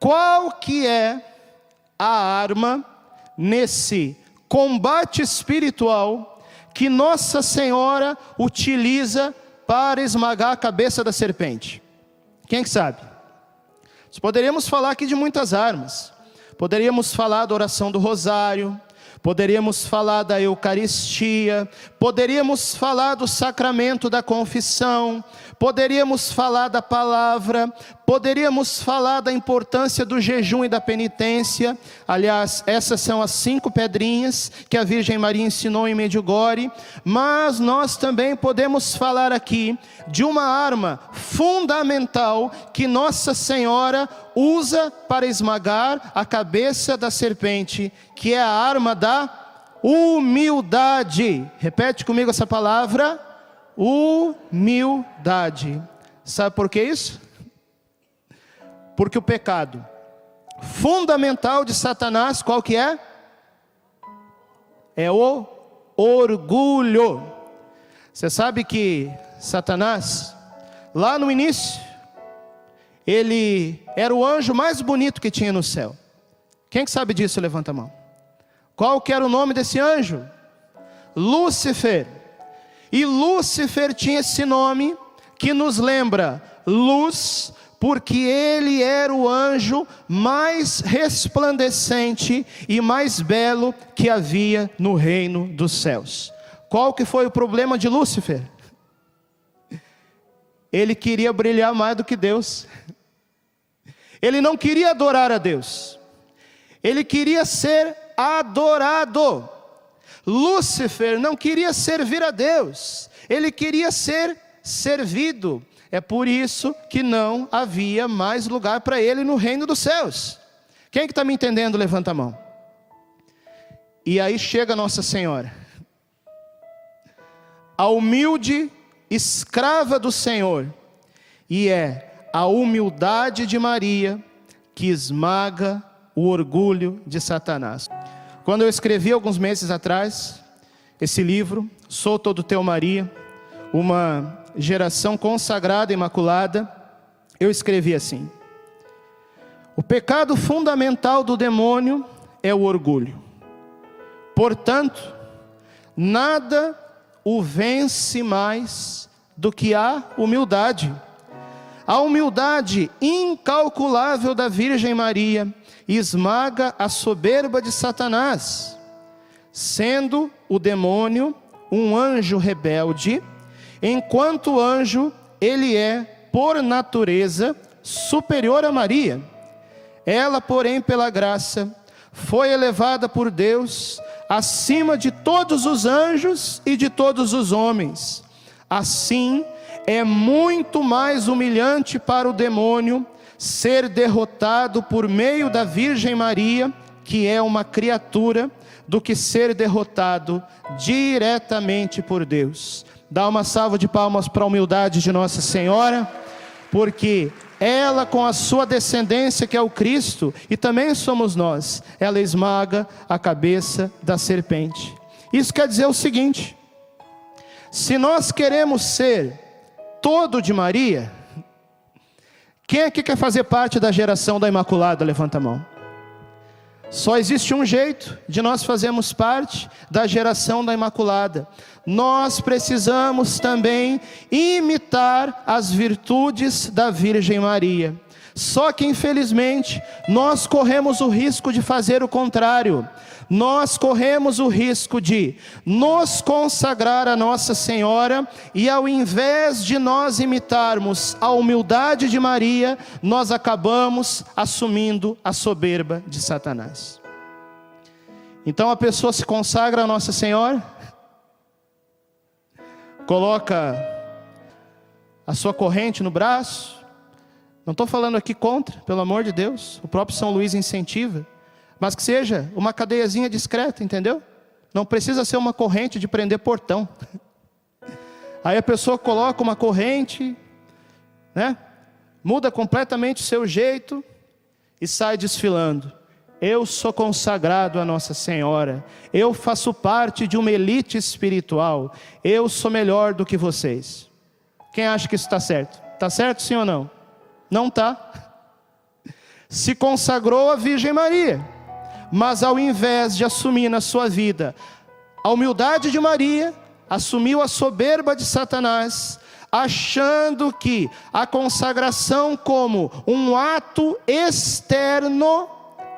qual que é a arma nesse combate espiritual que Nossa Senhora utiliza para esmagar a cabeça da serpente? Quem que sabe? Nós poderíamos falar aqui de muitas armas. Poderíamos falar da oração do rosário, poderíamos falar da Eucaristia, poderíamos falar do sacramento da confissão, poderíamos falar da palavra, poderíamos falar da importância do jejum e da penitência. Aliás, essas são as cinco pedrinhas que a Virgem Maria ensinou em Medjugorje, mas nós também podemos falar aqui de uma arma fundamental que Nossa Senhora usa para esmagar a cabeça da serpente, que é a arma da humildade. Repete comigo essa palavra: humildade. Sabe por que isso? Porque o pecado fundamental de Satanás, qual que é? É o orgulho. Você sabe que Satanás, lá no início, ele era o anjo mais bonito que tinha no céu. Quem que sabe disso? Levanta a mão. Qual que era o nome desse anjo? Lúcifer. E Lúcifer tinha esse nome que nos lembra luz, porque ele era o anjo mais resplandecente e mais belo que havia no reino dos céus. Qual que foi o problema de Lúcifer? Ele queria brilhar mais do que Deus. Ele não queria adorar a Deus. Ele queria ser adorado. Lúcifer não queria servir a Deus. Ele queria ser servido. É por isso que não havia mais lugar para ele no reino dos céus. Quem que está me entendendo? Levanta a mão. E aí chega Nossa Senhora, a humilde escrava do Senhor, e é a humildade de Maria que esmaga o orgulho de Satanás. Quando eu escrevi alguns meses atrás esse livro, Sou Todo Teu Maria, uma geração consagrada, imaculada, eu escrevi assim: O pecado fundamental do demônio é o orgulho. Portanto, nada o vence mais do que a humildade. A humildade incalculável da Virgem Maria esmaga a soberba de Satanás, sendo o demônio um anjo rebelde, enquanto anjo ele é, por natureza, superior a Maria. Ela, porém, pela graça, foi elevada por Deus acima de todos os anjos e de todos os homens. Assim, é muito mais humilhante para o demônio ser derrotado por meio da Virgem Maria, que é uma criatura, do que ser derrotado diretamente por Deus. Dá uma salva de palmas para a humildade de Nossa Senhora, porque ela, com a sua descendência, que é o Cristo, e também somos nós, ela esmaga a cabeça da serpente. Isso quer dizer o seguinte: se nós queremos ser todo de Maria, quem aqui quer fazer parte da geração da Imaculada? Levanta a mão. Só existe um jeito de nós fazermos parte da geração da Imaculada. Nós precisamos também imitar as virtudes da Virgem Maria. Só que, infelizmente, nós corremos o risco de fazer o contrário nós corremos o risco de nos consagrar a Nossa Senhora e, ao invés de nós imitarmos a humildade de Maria, nós acabamos assumindo a soberba de Satanás. Então a pessoa se consagra a Nossa Senhora, coloca a sua corrente no braço, não estou falando aqui contra, pelo amor de Deus, o próprio São Luís incentiva mas que seja uma cadeiazinha discreta, entendeu? Não precisa ser uma corrente de prender portão. Aí a pessoa coloca uma corrente, né? Muda completamente o seu jeito e sai desfilando. Eu sou consagrado a Nossa Senhora. Eu faço parte de uma elite espiritual. Eu sou melhor do que vocês. Quem acha que isso está certo? Está certo sim ou não? Não está. se consagrou à Virgem Maria, mas ao invés de assumir na sua vida a humildade de Maria, assumiu a soberba de Satanás, achando que a consagração como um ato externo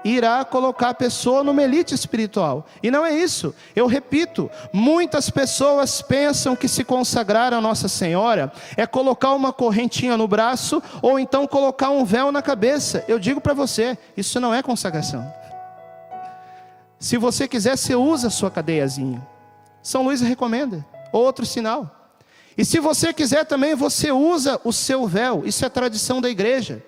irá colocar a pessoa numa elite espiritual. E não é isso. Eu repito, muitas pessoas pensam que se consagrar a Nossa Senhora é colocar uma correntinha no braço ou então colocar um véu na cabeça. Eu digo para você, isso não é consagração. Se você quiser, você usa a sua cadeiazinha. São Luís recomenda. Outro sinal. E se você quiser também, você usa o seu véu. Isso é tradição da igreja.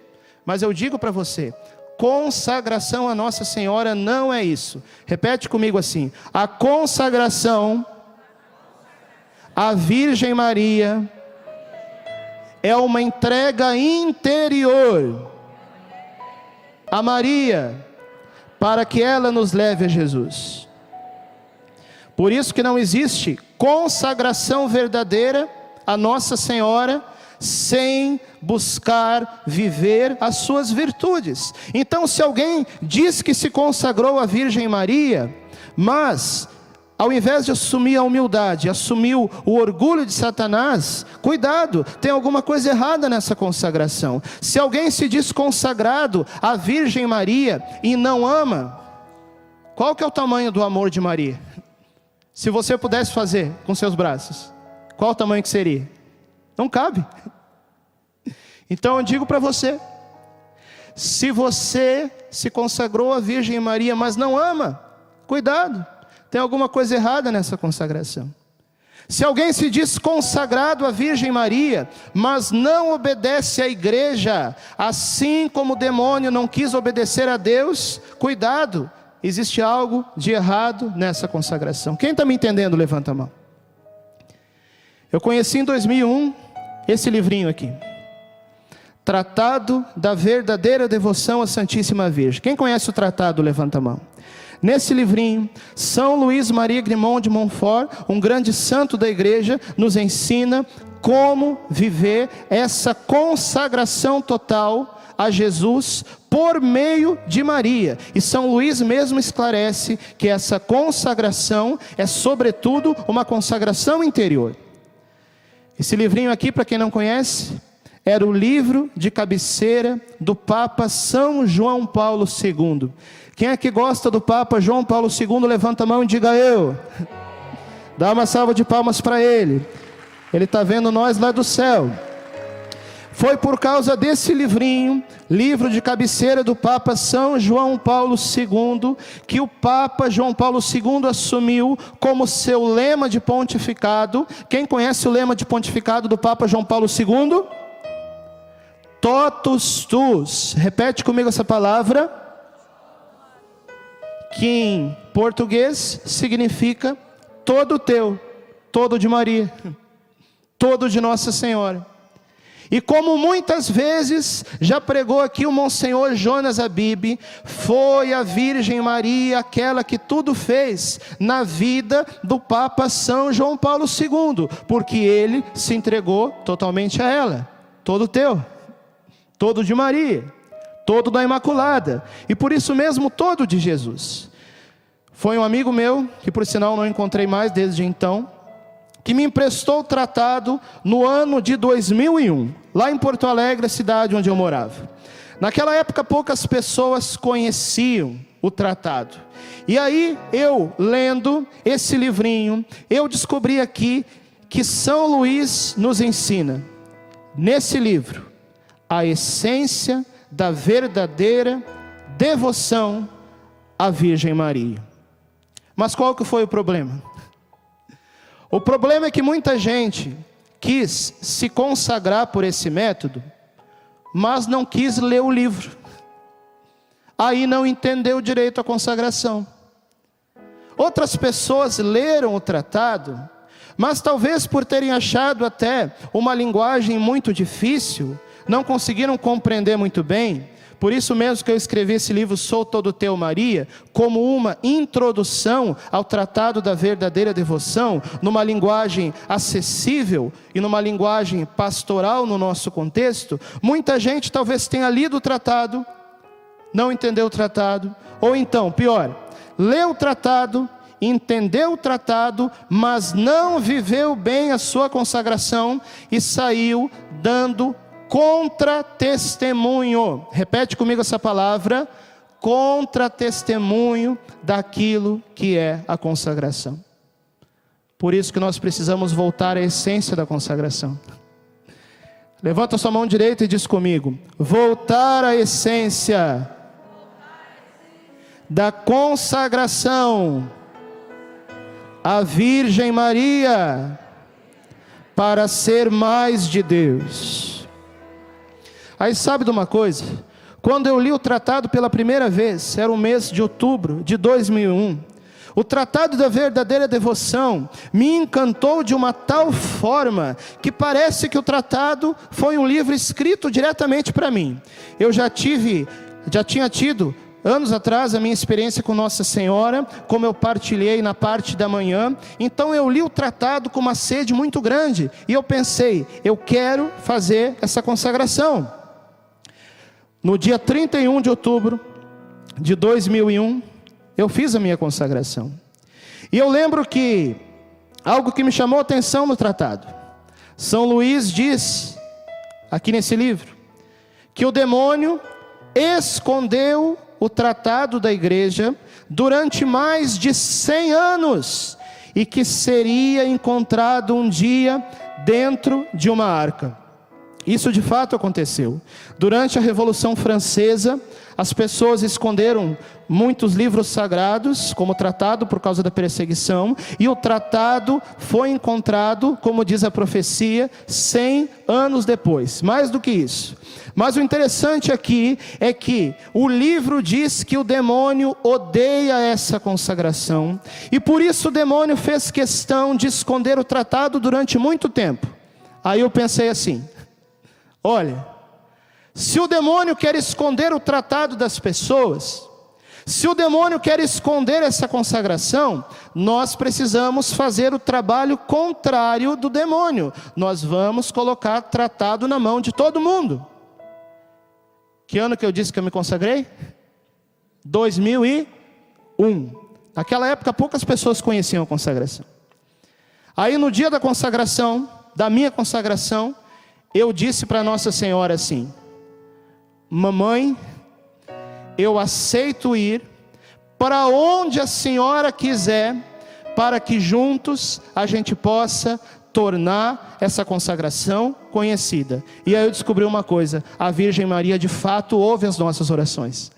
Mas eu digo para você, consagração a Nossa Senhora não é isso. Repete comigo assim: a consagração à Virgem Maria é uma entrega interior a Maria para que ela nos leve a Jesus. Por isso que não existe consagração verdadeira a Nossa Senhora sem buscar viver as suas virtudes. Então, se alguém diz que se consagrou à Virgem Maria, mas ao invés de assumir a humildade, assumiu o orgulho de Satanás, cuidado, tem alguma coisa errada nessa consagração. Se alguém se diz consagrado à Virgem Maria e não ama, qual que é o tamanho do amor de Maria? Se você pudesse fazer com seus braços, qual o tamanho que seria? Não cabe. Então eu digo para você: se você se consagrou à Virgem Maria, mas não ama, cuidado, tem alguma coisa errada nessa consagração. Se alguém se diz consagrado à Virgem Maria, mas não obedece à igreja, assim como o demônio não quis obedecer a Deus, cuidado, existe algo de errado nessa consagração. Quem está me entendendo, levanta a mão. Eu conheci em 2001 esse livrinho aqui. Tratado da verdadeira devoção à Santíssima Virgem. Quem conhece o tratado, levanta a mão. Nesse livrinho, São Luís Maria Grimond de Montfort, um grande santo da igreja, nos ensina como viver essa consagração total a Jesus por meio de Maria. E São Luís mesmo esclarece que essa consagração é, sobretudo, uma consagração interior. Esse livrinho aqui, para quem não conhece, era o livro de cabeceira do Papa São João Paulo II. Quem é que gosta do Papa João Paulo II? Levanta a mão e diga eu. Dá uma salva de palmas para ele. Ele está vendo nós lá do céu. Foi por causa desse livrinho, livro de cabeceira do Papa São João Paulo II, que o Papa João Paulo II assumiu como seu lema de pontificado. Quem conhece o lema de pontificado do Papa João Paulo II? Totus tus. Repete comigo essa palavra. Que em português significa todo teu, todo de Maria, todo de Nossa Senhora. E como muitas vezes já pregou aqui o Monsenhor Jonas Abib, foi a Virgem Maria aquela que tudo fez na vida do Papa São João Paulo II, porque ele se entregou totalmente a ela, todo teu, todo de Maria, todo da Imaculada, e por isso mesmo todo de Jesus. Foi um amigo meu, que por sinal não encontrei mais desde então, que me emprestou o tratado no ano de 2001, lá em Porto Alegre, cidade onde eu morava. Naquela época, poucas pessoas conheciam o tratado. E aí, eu lendo esse livrinho, eu descobri aqui que São Luís nos ensina, nesse livro, a essência da verdadeira devoção à Virgem Maria. Mas qual que foi o problema? O problema é que muita gente quis se consagrar por esse método, mas não quis ler o livro. Aí não entendeu direito a consagração. Outras pessoas leram o tratado, mas talvez por terem achado até uma linguagem muito difícil, não conseguiram compreender muito bem, por isso mesmo que eu escrevi esse livro Sou Todo Teu Maria, como uma introdução ao tratado da verdadeira devoção, numa linguagem acessível e numa linguagem pastoral no nosso contexto. Muita gente talvez tenha lido o tratado, não entendeu o tratado, ou então, pior, leu o tratado, entendeu o tratado, mas não viveu bem a sua consagração e saiu dando contra-testemunho. Repete comigo essa palavra: contra-testemunho daquilo que é a consagração. Por isso que nós precisamos voltar à essência da consagração. Levanta sua mão direita e diz comigo: voltar à essência da consagração à Virgem Maria para ser mais de Deus. Aí sabe de uma coisa? Quando eu li o tratado pela primeira vez, era o mês de outubro de 2001. O tratado da verdadeira devoção me encantou de uma tal forma que parece que o tratado foi um livro escrito diretamente para mim. Eu já tive, já tinha tido anos atrás a minha experiência com Nossa Senhora, como eu partilhei na parte da manhã. Então eu li o tratado com uma sede muito grande e eu pensei, eu quero fazer essa consagração. No dia 31 de outubro de 2001, eu fiz a minha consagração. E eu lembro que algo que me chamou a atenção no tratado. São Luís diz, aqui nesse livro, que o demônio escondeu o tratado da igreja durante mais de 100 anos e que seria encontrado um dia dentro de uma arca. Isso de fato aconteceu. Durante a Revolução Francesa, as pessoas esconderam muitos livros sagrados, como tratado por causa da perseguição, e o tratado foi encontrado, como diz a profecia, 100 anos depois. Mais do que isso. Mas o interessante aqui é que o livro diz que o demônio odeia essa consagração, e por isso o demônio fez questão de esconder o tratado durante muito tempo. Aí eu pensei assim: Olha, se o demônio quer esconder o tratado das pessoas, se o demônio quer esconder essa consagração, nós precisamos fazer o trabalho contrário do demônio. Nós vamos colocar tratado na mão de todo mundo. Que ano que eu disse que eu me consagrei? 2001. Naquela época poucas pessoas conheciam a consagração. Aí no dia da consagração, da minha consagração, eu disse para Nossa Senhora assim: Mamãe, eu aceito ir para onde a senhora quiser, para que juntos a gente possa tornar essa consagração conhecida. E aí eu descobri uma coisa: a Virgem Maria de fato ouve as nossas orações.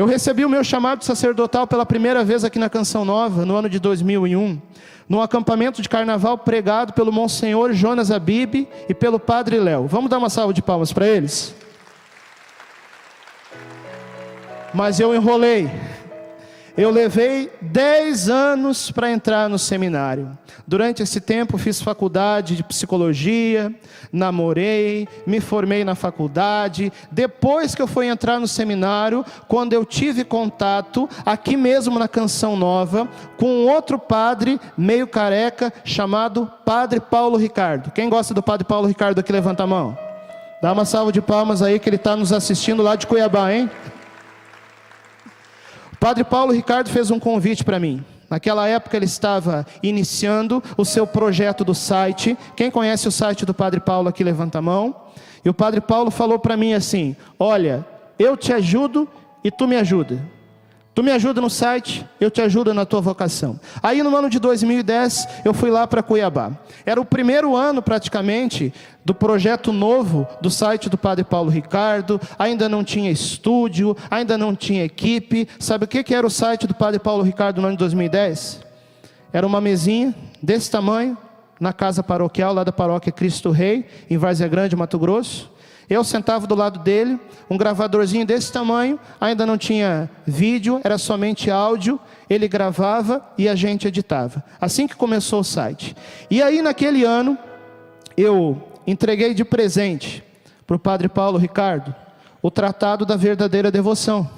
Eu recebi o meu chamado sacerdotal pela primeira vez aqui na Canção Nova, no ano de 2001 num acampamento de carnaval pregado pelo Monsenhor Jonas Abib e pelo Padre Léo. Vamos dar uma salva de palmas para eles? Mas eu enrolei. Eu levei 10 anos para entrar no seminário. Durante esse tempo fiz faculdade de psicologia, namorei, me formei na faculdade. Depois que eu fui entrar no seminário, quando eu tive contato aqui mesmo na Canção Nova com outro padre meio careca chamado Padre Paulo Ricardo. Quem gosta do Padre Paulo Ricardo aqui levanta a mão. Dá uma salva de palmas aí que ele está nos assistindo lá de Cuiabá, hein? Padre Paulo Ricardo fez um convite para mim. Naquela época ele estava iniciando o seu projeto do site. Quem conhece o site do Padre Paulo aqui levanta a mão. E o Padre Paulo falou para mim assim: "Olha, eu te ajudo e tu me ajuda. Tu me ajuda no site, eu te ajudo na tua vocação. Aí no ano de 2010, eu fui lá para Cuiabá. Era o primeiro ano praticamente do projeto novo do site do Padre Paulo Ricardo. Ainda não tinha estúdio, ainda não tinha equipe. Sabe o que, que era o site do Padre Paulo Ricardo no ano de 2010? Era uma mesinha desse tamanho, na casa paroquial lá da paróquia Cristo Rei, em Várzea Grande, Mato Grosso. Eu sentava do lado dele, um gravadorzinho desse tamanho, ainda não tinha vídeo, era somente áudio. Ele gravava e a gente editava. Assim que começou o site. E aí, naquele ano, eu entreguei de presente para o padre Paulo Ricardo o tratado da verdadeira devoção.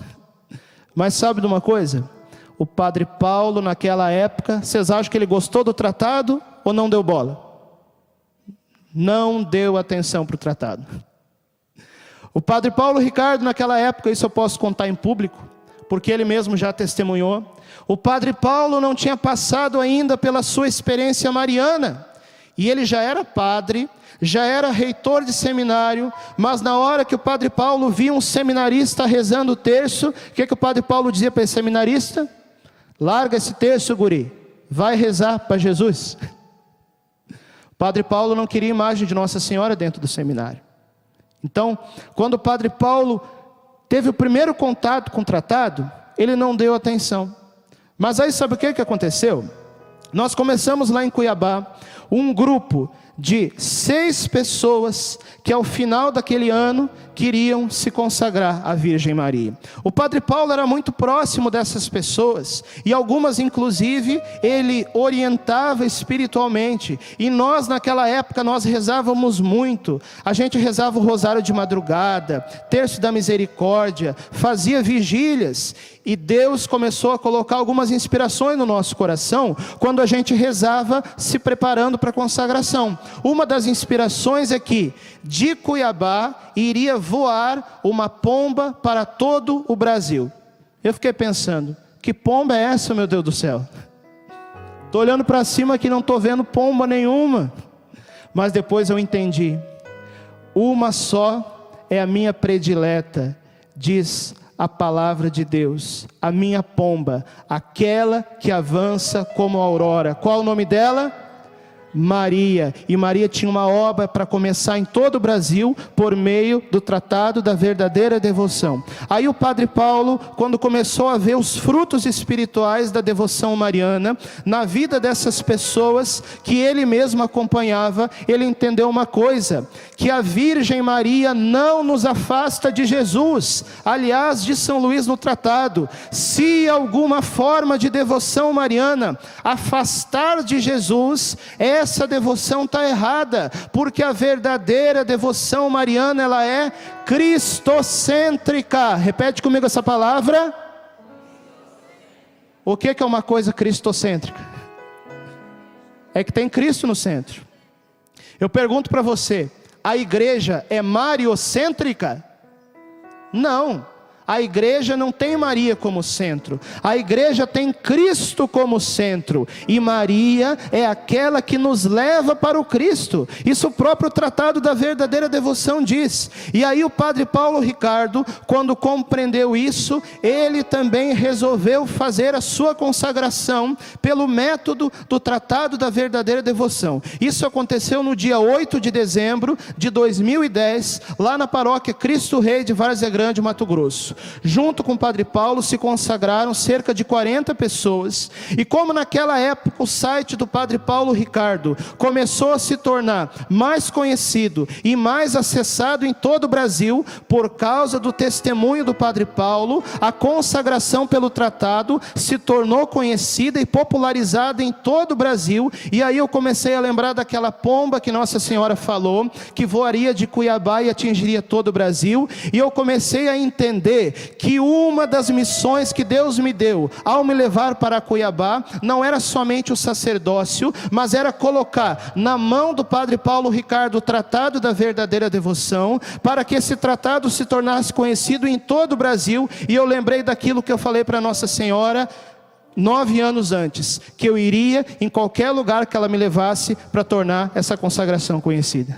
Mas sabe de uma coisa? O padre Paulo, naquela época, vocês acham que ele gostou do tratado ou não deu bola? Não deu atenção para o tratado. O padre Paulo Ricardo, naquela época, isso eu posso contar em público, porque ele mesmo já testemunhou. O padre Paulo não tinha passado ainda pela sua experiência mariana, e ele já era padre, já era reitor de seminário, mas na hora que o padre Paulo via um seminarista rezando o terço, o que, que o padre Paulo dizia para esse seminarista? Larga esse terço, guri, vai rezar para Jesus. O padre Paulo não queria imagem de Nossa Senhora dentro do seminário. Então, quando o padre Paulo teve o primeiro contato com o tratado, ele não deu atenção. Mas aí sabe o que, que aconteceu? Nós começamos lá em Cuiabá um grupo de seis pessoas que ao final daquele ano queriam se consagrar à Virgem Maria. O Padre Paulo era muito próximo dessas pessoas e algumas, inclusive, ele orientava espiritualmente. E nós, naquela época, nós rezávamos muito. A gente rezava o rosário de madrugada, terço da misericórdia, fazia vigílias. E Deus começou a colocar algumas inspirações no nosso coração quando a gente rezava se preparando para a consagração. Uma das inspirações é que de Cuiabá iria voar uma pomba para todo o Brasil. Eu fiquei pensando, que pomba é essa, meu Deus do céu? Estou olhando para cima aqui, não estou vendo pomba nenhuma. Mas depois eu entendi. Uma só é a minha predileta, diz a palavra de Deus, a minha pomba, aquela que avança como a aurora. Qual o nome dela? Maria. E Maria tinha uma obra para começar em todo o Brasil por meio do Tratado da Verdadeira Devoção. Aí o Padre Paulo, quando começou a ver os frutos espirituais da devoção mariana na vida dessas pessoas que ele mesmo acompanhava, ele entendeu uma coisa: que a Virgem Maria não nos afasta de Jesus. Aliás, de São Luís no tratado, se alguma forma de devoção mariana afastar de Jesus, essa devoção está errada, porque a verdadeira devoção mariana ela é cristocêntrica. Repete comigo essa palavra. O que é uma coisa cristocêntrica? É que tem Cristo no centro. Eu pergunto para você, a igreja é mariocêntrica? Não. A igreja não tem Maria como centro, a igreja tem Cristo como centro, e Maria é aquela que nos leva para o Cristo. Isso o próprio tratado da verdadeira devoção diz. E aí o padre Paulo Ricardo, quando compreendeu isso, ele também resolveu fazer a sua consagração pelo método do tratado da verdadeira devoção. Isso aconteceu no dia 8 de dezembro de 2010, lá na paróquia Cristo Rei de Várzea Grande, Mato Grosso. Junto com o Padre Paulo se consagraram cerca de 40 pessoas. E como naquela época o site do Padre Paulo Ricardo começou a se tornar mais conhecido e mais acessado em todo o Brasil por causa do testemunho do Padre Paulo, a consagração pelo tratado se tornou conhecida e popularizada em todo o Brasil. E aí eu comecei a lembrar daquela pomba que Nossa Senhora falou, que voaria de Cuiabá e atingiria todo o Brasil. E eu comecei a entender que uma das missões que Deus me deu ao me levar para Cuiabá não era somente o sacerdócio, mas era colocar na mão do Padre Paulo Ricardo o tratado da verdadeira devoção, para que esse tratado se tornasse conhecido em todo o Brasil. E eu lembrei daquilo que eu falei para Nossa Senhora nove anos antes, que eu iria em qualquer lugar que ela me levasse para tornar essa consagração conhecida.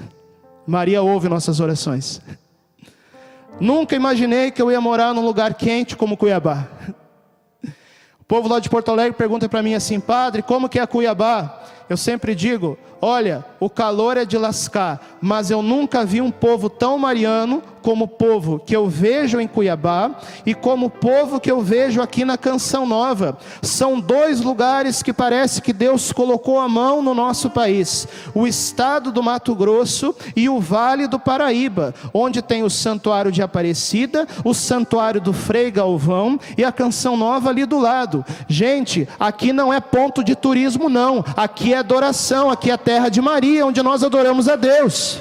Maria ouve nossas orações. Nunca imaginei que eu ia morar num lugar quente como Cuiabá. O povo lá de Porto Alegre pergunta para mim assim, padre, como que é Cuiabá? Eu sempre digo, olha, o calor é de lascar, mas eu nunca vi um povo tão mariano como o povo que eu vejo em Cuiabá e como o povo que eu vejo aqui na Canção Nova. São dois lugares que parece que Deus colocou a mão no nosso país: o estado do Mato Grosso e o Vale do Paraíba, onde tem o Santuário de Aparecida, o Santuário do Frei Galvão e a Canção Nova ali do lado. Gente, aqui não é ponto de turismo, não, aqui é adoração, aqui é a terra de Maria, onde nós adoramos a Deus.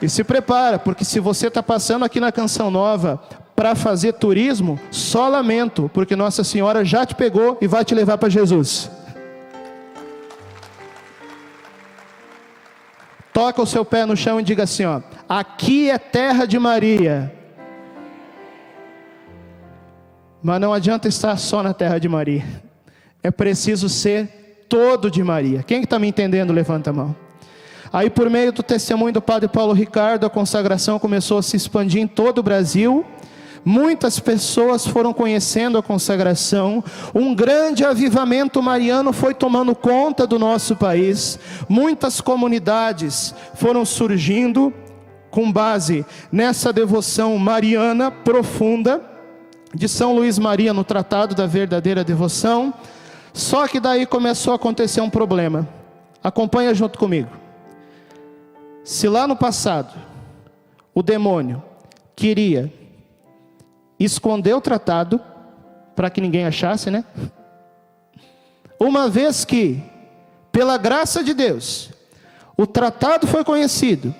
E se prepara, porque se você está passando aqui na Canção Nova para fazer turismo, só lamento, porque Nossa Senhora já te pegou e vai te levar para Jesus. Toca o seu pé no chão e diga assim: ó, aqui é terra de Maria. Mas não adianta estar só na terra de Maria. É preciso ser todo de Maria. Quem está me entendendo, levanta a mão. Aí, por meio do testemunho do Padre Paulo Ricardo, a consagração começou a se expandir em todo o Brasil Muitas pessoas foram conhecendo a consagração, um grande avivamento mariano foi tomando conta do nosso país, muitas comunidades foram surgindo com base nessa devoção mariana profunda de São Luís Maria no Tratado da Verdadeira Devoção. Só que daí começou a acontecer um problema. Acompanha junto comigo. Se lá no passado o demônio queria escondeu o tratado para que ninguém achasse, né? Uma vez que, pela graça de Deus, o tratado foi conhecido,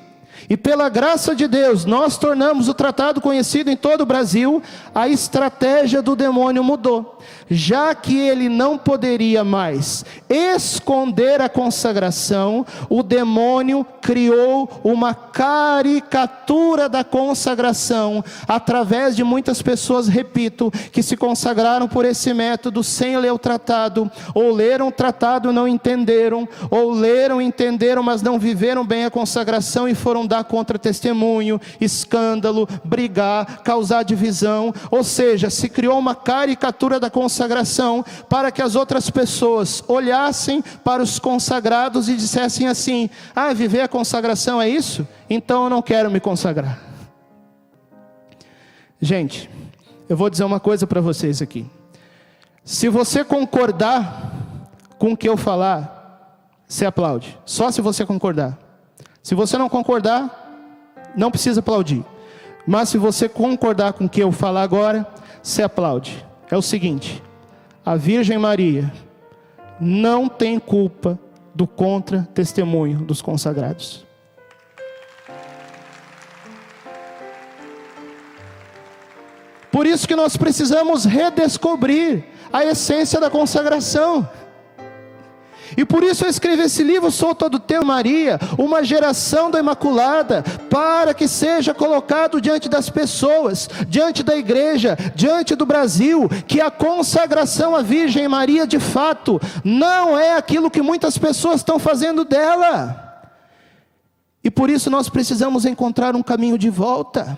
e pela graça de Deus, nós tornamos o tratado conhecido em todo o Brasil, a estratégia do demônio mudou. Já que ele não poderia mais esconder a consagração, o demônio criou uma caricatura da consagração através de muitas pessoas, repito, que se consagraram por esse método sem ler o tratado, ou leram o tratado e não entenderam, ou leram e entenderam, mas não viveram bem a consagração e foram dar contra testemunho, escândalo, brigar, causar divisão, ou seja, se criou uma caricatura da consagração para que as outras pessoas olhassem para os consagrados e dissessem assim: "Ah, viver a consagração é isso? Então eu não quero me consagrar". Gente, eu vou dizer uma coisa para vocês aqui. Se você concordar com o que eu falar, você aplaude. Só se você concordar. Se você não concordar, não precisa aplaudir. Mas se você concordar com o que eu falar agora, você aplaude. É o seguinte: a Virgem Maria não tem culpa do contra-testemunho dos consagrados. Por isso que nós precisamos redescobrir a essência da consagração. E por isso eu escrevi esse livro, Sou Todo Teu Maria, uma geração da Imaculada, para que seja colocado diante das pessoas, diante da igreja, diante do Brasil, que a consagração à Virgem Maria de fato não é aquilo que muitas pessoas estão fazendo dela. E por isso nós precisamos encontrar um caminho de volta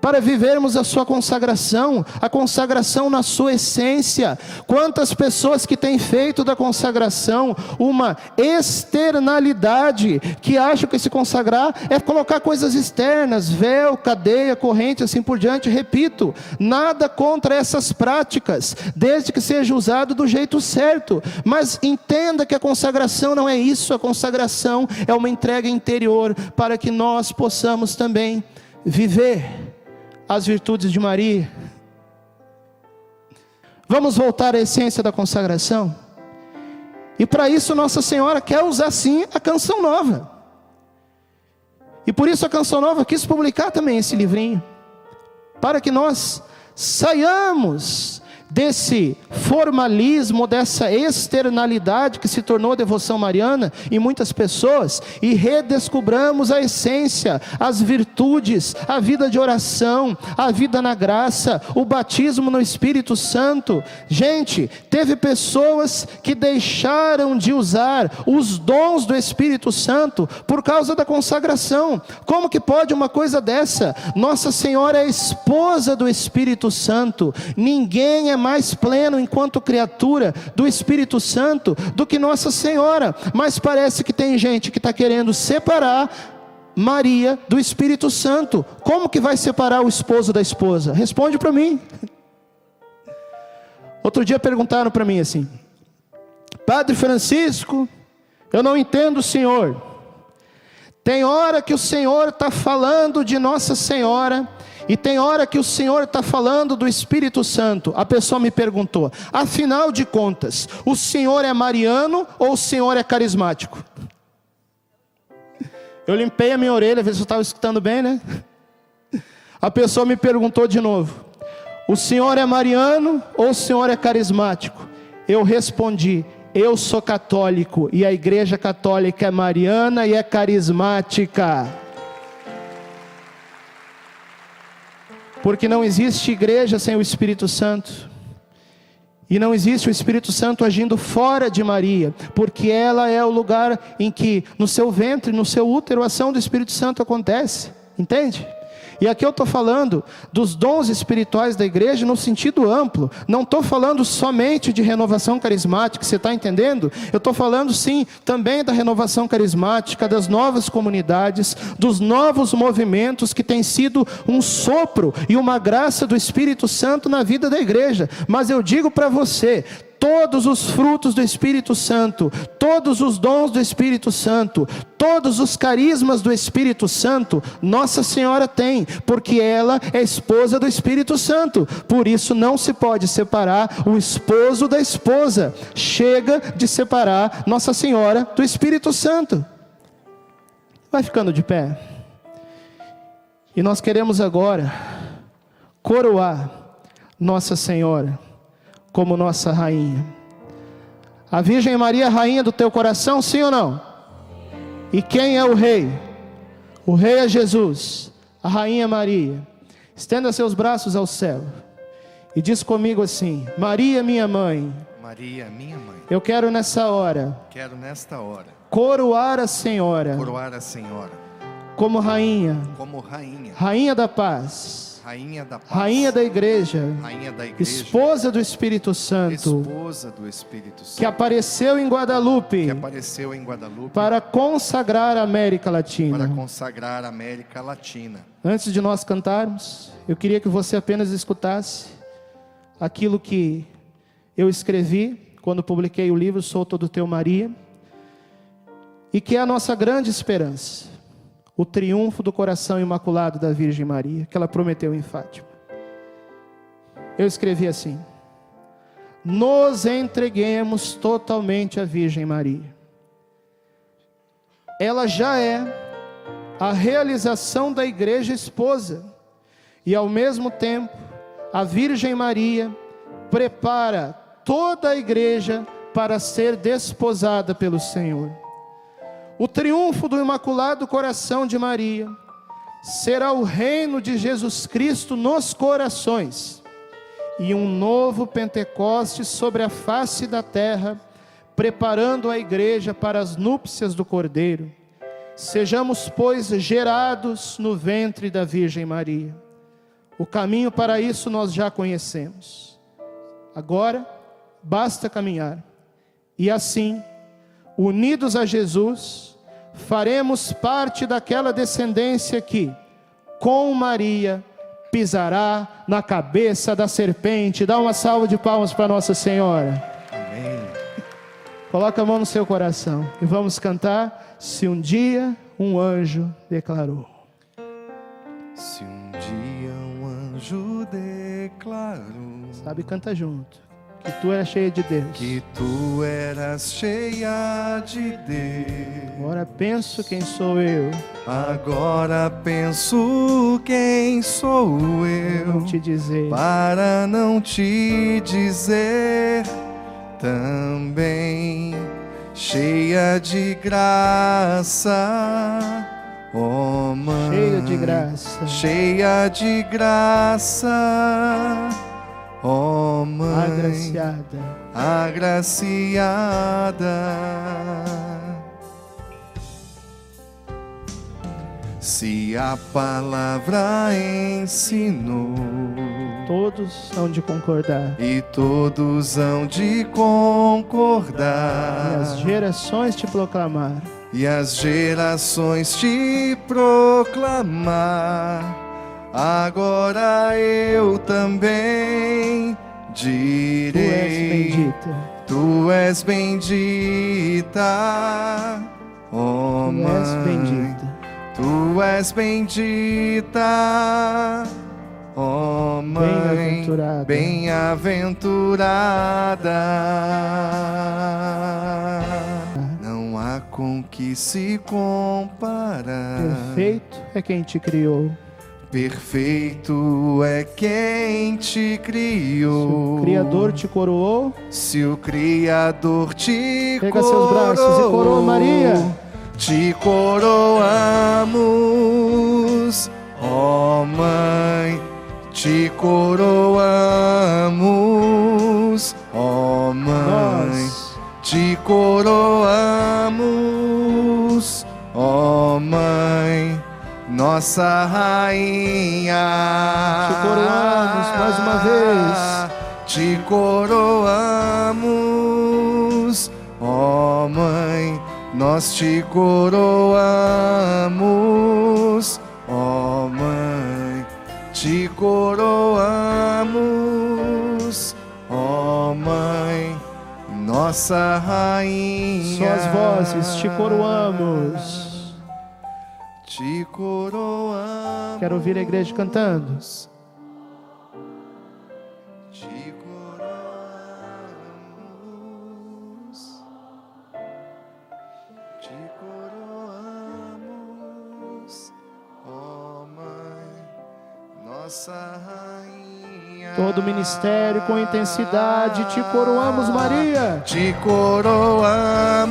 para vivermos a sua consagração, a consagração na sua essência. Quantas pessoas que têm feito da consagração uma externalidade, que acham que se consagrar é colocar coisas externas, véu, cadeia, corrente, assim por diante. Repito, nada contra essas práticas, desde que seja usado do jeito certo. Mas entenda que a consagração não é isso, a consagração é uma entrega interior para que nós possamos também viver as virtudes de Maria. Vamos voltar à essência da consagração? E para isso Nossa Senhora quer usar sim a canção nova. E por isso a canção nova quis publicar também esse livrinho, para que nós saiamos desse formalismo, dessa externalidade que se tornou a devoção mariana em muitas pessoas e redescobramos a essência, as virtudes, a vida de oração, a vida na graça, o batismo no Espírito Santo. Gente, teve pessoas que deixaram de usar os dons do Espírito Santo por causa da consagração. Como que pode uma coisa dessa? Nossa Senhora é esposa do Espírito Santo. Ninguém é mais pleno enquanto criatura do Espírito Santo do que Nossa Senhora. Mas parece que tem gente que está querendo separar Maria do Espírito Santo. Como que vai separar o esposo da esposa? Responde para mim. Outro dia perguntaram para mim assim: Padre Francisco, eu não entendo o Senhor. Tem hora que o Senhor está falando de Nossa Senhora e tem hora que o Senhor está falando do Espírito Santo. A pessoa me perguntou: afinal de contas, o Senhor é mariano ou o Senhor é carismático? Eu limpei a minha orelha, ver se eu estava escutando bem, né? A pessoa me perguntou de novo: o Senhor é mariano ou o Senhor é carismático? Eu respondi: Eu sou católico e a Igreja Católica é mariana e é carismática. Porque não existe igreja sem o Espírito Santo. E não existe o Espírito Santo agindo fora de Maria, porque ela é o lugar em que no seu ventre, no seu útero, a ação do Espírito Santo acontece. Entende? E aqui eu estou falando dos dons espirituais da igreja no sentido amplo. Não estou falando somente de renovação carismática, você está entendendo? Eu estou falando sim também da renovação carismática, das novas comunidades, dos novos movimentos que têm sido um sopro e uma graça do Espírito Santo na vida da igreja. Mas eu digo para você, todos os frutos do Espírito Santo, todos os dons do Espírito Santo, todos os carismas do Espírito Santo, Nossa Senhora tem, porque ela é esposa do Espírito Santo. Por isso não se pode separar o esposo da esposa. Chega de separar Nossa Senhora do Espírito Santo. Vai ficando de pé. E nós queremos agora coroar Nossa Senhora como nossa rainha. A Virgem Maria é rainha do teu coração, sim ou não? E quem é o rei? O rei é Jesus, a rainha Maria. Estenda seus braços ao céu e diz comigo assim: Maria, minha mãe. Maria, minha mãe. Eu quero nessa hora. Quero nesta hora coroar a Senhora. Coroar a Senhora como rainha. Como rainha. Rainha da paz Rainha da paz. Rainha da igreja. Rainha da igreja. Esposa do Espírito Santo. Esposa do Espírito Santo. Que apareceu em Guadalupe. Que apareceu em Guadalupe. Para consagrar a América Latina. Para consagrar a América Latina. Antes de nós cantarmos, eu queria que você apenas escutasse aquilo que eu escrevi quando publiquei o livro Sou Todo Teu Maria. E que é a nossa grande esperança o triunfo do coração imaculado da Virgem Maria, que ela prometeu em Fátima. Eu escrevi assim: Nos entreguemos totalmente à Virgem Maria. Ela já é a realização da igreja esposa, e ao mesmo tempo, a Virgem Maria prepara toda a igreja para ser desposada pelo Senhor. O triunfo do Imaculado Coração de Maria será o reino de Jesus Cristo nos corações e um novo Pentecostes sobre a face da terra, preparando a igreja para as núpcias do Cordeiro. Sejamos, pois, gerados no ventre da Virgem Maria. O caminho para isso nós já conhecemos. Agora, basta caminhar. E assim, unidos a Jesus, faremos parte daquela descendência que, com Maria, pisará na cabeça da serpente. Dá uma salva de palmas para Nossa Senhora. Amém. Coloca a mão no seu coração e vamos cantar. Se um dia um anjo declarou. Se um dia um anjo declarou. Sabe, canta junto que tu eras cheia de Deus. Que tu eras cheia de Deus. Agora penso quem sou eu. Agora penso quem sou eu. Não te dizer. Para não te dizer também cheia de graça. Oh, mãe, cheia de graça, cheia de graça oh, agraciada, agraciada. Se a palavra ensinou, todos hão de concordar, e todos hão de concordar, e as gerações te proclamar, e as gerações te proclamar. Agora eu também direi: Tu és bendita, oh tu és bendita. Tu és bendita, oh mãe, bem-aventurada. Bem-aventurada. Não há com que se comparar. Perfeito é quem te criou Perfeito é quem te criou. O Criador te coroou. Se o Criador te Pega coroou, seus braços e coroa Maria. Te coroamos, ó Mãe, te coroamos, ó Mãe, Nós te coroamos, ó Mãe, nossa rainha. Te coroamos mais uma vez. Te coroamos, ó Mãe, nós te coroamos, ó Mãe, te coroamos, ó Mãe, nossa rainha. Suas vozes te coroamos. Te coroamos. Quero ouvir a igreja cantando. Te coroamos, te coroamos, ó Mãe, nossa rainha. Todo ministério com intensidade, te coroamos, Maria. Te coroamos,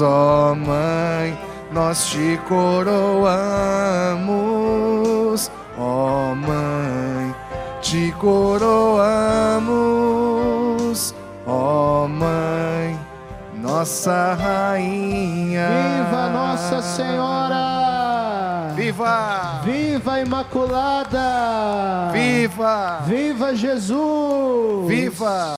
ó Mãe, nós te coroamos, ó Mãe, te coroamos, ó Mãe, nossa rainha. Viva Nossa Senhora! Viva! Viva Imaculada! Viva! Viva Jesus! Viva!